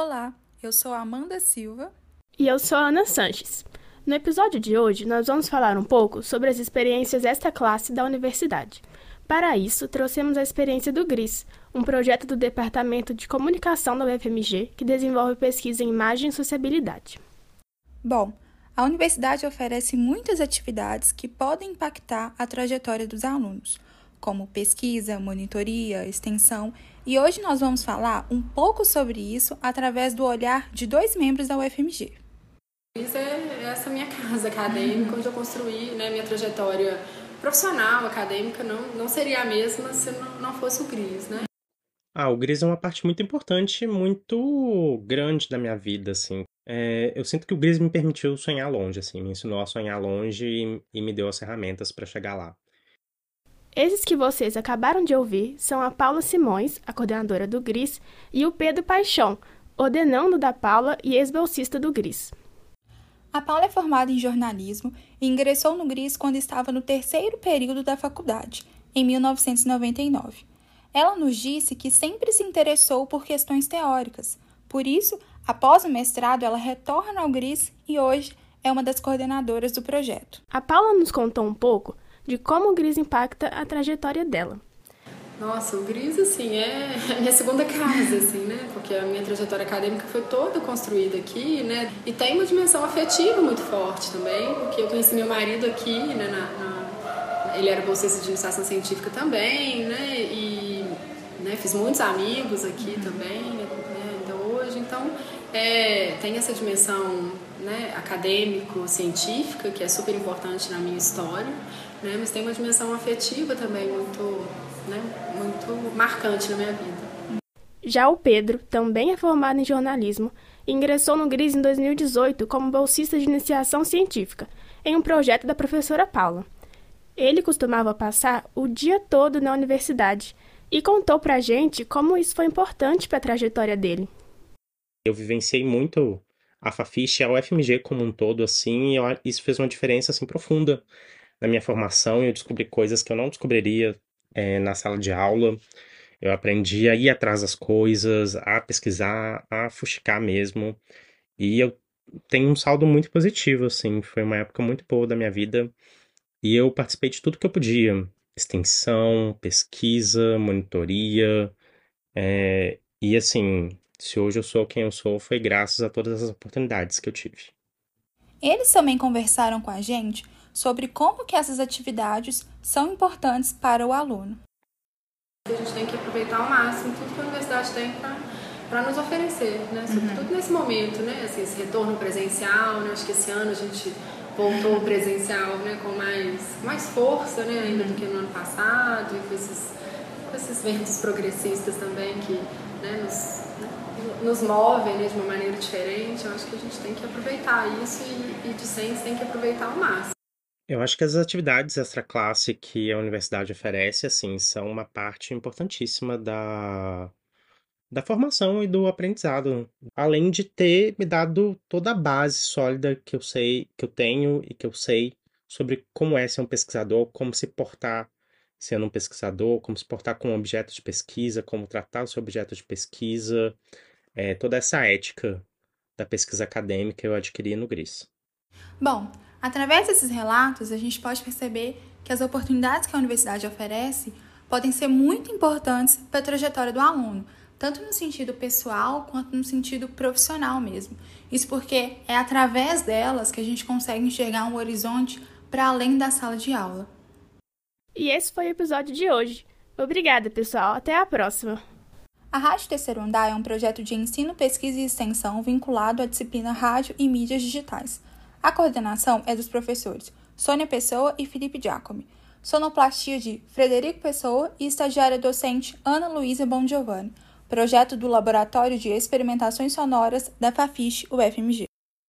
Olá, eu sou Amanda Silva. E eu sou Ana Sanches. No episódio de hoje, nós vamos falar um pouco sobre as experiências esta classe da universidade. Para isso, trouxemos a experiência do GRIS, um projeto do Departamento de Comunicação da UFMG que desenvolve pesquisa em imagem e sociabilidade. Bom, a universidade oferece muitas atividades que podem impactar a trajetória dos alunos, como pesquisa, monitoria, extensão, e hoje nós vamos falar um pouco sobre isso através do olhar de dois membros da UFMG. Isso é essa minha casa acadêmica, onde eu construí né, minha trajetória profissional, acadêmica, não, não seria a mesma se não, não fosse o GRIS, né? Ah, o GRIS é uma parte muito importante, muito grande da minha vida, assim. É, eu sinto que o GRIS me permitiu sonhar longe, assim, me ensinou a sonhar longe e, e me deu as ferramentas para chegar lá. Esses que vocês acabaram de ouvir são a Paula Simões, a coordenadora do GRIS, e o Pedro Paixão, ordenando da Paula e ex-bolsista do GRIS. A Paula é formada em jornalismo e ingressou no GRIS quando estava no terceiro período da faculdade, em 1999. Ela nos disse que sempre se interessou por questões teóricas. Por isso, após o mestrado, ela retorna ao GRIS e hoje é uma das coordenadoras do projeto. A Paula nos contou um pouco de como o GRIS impacta a trajetória dela. Nossa, o GRIS, assim, é a minha segunda casa, assim, né? Porque a minha trajetória acadêmica foi toda construída aqui, né? E tem uma dimensão afetiva muito forte também, porque eu conheci meu marido aqui, né? Na, na... ele era bolsista de iniciação científica também, né? E né, fiz muitos amigos aqui uhum. também, né? ainda hoje. Então, é, tem essa dimensão né, acadêmico-científica, que é super importante na minha história, né? Mas tem uma dimensão afetiva também muito, né? Muito marcante na minha vida. Já o Pedro, também é formado em jornalismo, ingressou no GRIS em 2018 como bolsista de iniciação científica, em um projeto da professora Paula. Ele costumava passar o dia todo na universidade e contou pra gente como isso foi importante para a trajetória dele. Eu vivenciei muito a Fafiche a UFMG como um todo, assim, e isso fez uma diferença, assim, profunda na minha formação eu descobri coisas que eu não descobriria é, na sala de aula. Eu aprendi a ir atrás das coisas, a pesquisar, a fuxicar mesmo. E eu tenho um saldo muito positivo, assim. Foi uma época muito boa da minha vida. E eu participei de tudo que eu podia. Extensão, pesquisa, monitoria. É... E assim, se hoje eu sou quem eu sou, foi graças a todas as oportunidades que eu tive. Eles também conversaram com a gente sobre como que essas atividades são importantes para o aluno. A gente tem que aproveitar ao máximo tudo que a universidade tem para nos oferecer, né? sobretudo uhum. nesse momento, né? assim, esse retorno presencial, né? acho que esse ano a gente voltou presencial né? com mais, mais força né? ainda do que no ano passado e com esses, com esses ventos progressistas também que né? nos, nos movem né? de uma maneira diferente. Eu acho que a gente tem que aproveitar isso e, e discentes tem que aproveitar ao máximo. Eu acho que as atividades extra-classe que a universidade oferece, assim, são uma parte importantíssima da, da formação e do aprendizado. Além de ter me dado toda a base sólida que eu sei, que eu tenho e que eu sei sobre como é ser um pesquisador, como se portar sendo um pesquisador, como se portar com um objeto de pesquisa, como tratar o seu objeto de pesquisa, é, toda essa ética da pesquisa acadêmica eu adquiri no GRIS. Bom, Através desses relatos, a gente pode perceber que as oportunidades que a universidade oferece podem ser muito importantes para a trajetória do aluno, tanto no sentido pessoal quanto no sentido profissional mesmo. Isso porque é através delas que a gente consegue enxergar um horizonte para além da sala de aula. E esse foi o episódio de hoje. Obrigada, pessoal. Até a próxima. A Rádio Terceiro Andar é um projeto de ensino, pesquisa e extensão vinculado à disciplina Rádio e Mídias Digitais. A coordenação é dos professores Sônia Pessoa e Felipe Giacomi. Sonoplastia de Frederico Pessoa e estagiária docente Ana Luísa Bongiovanni. Projeto do Laboratório de Experimentações Sonoras da Fafiche UFMG.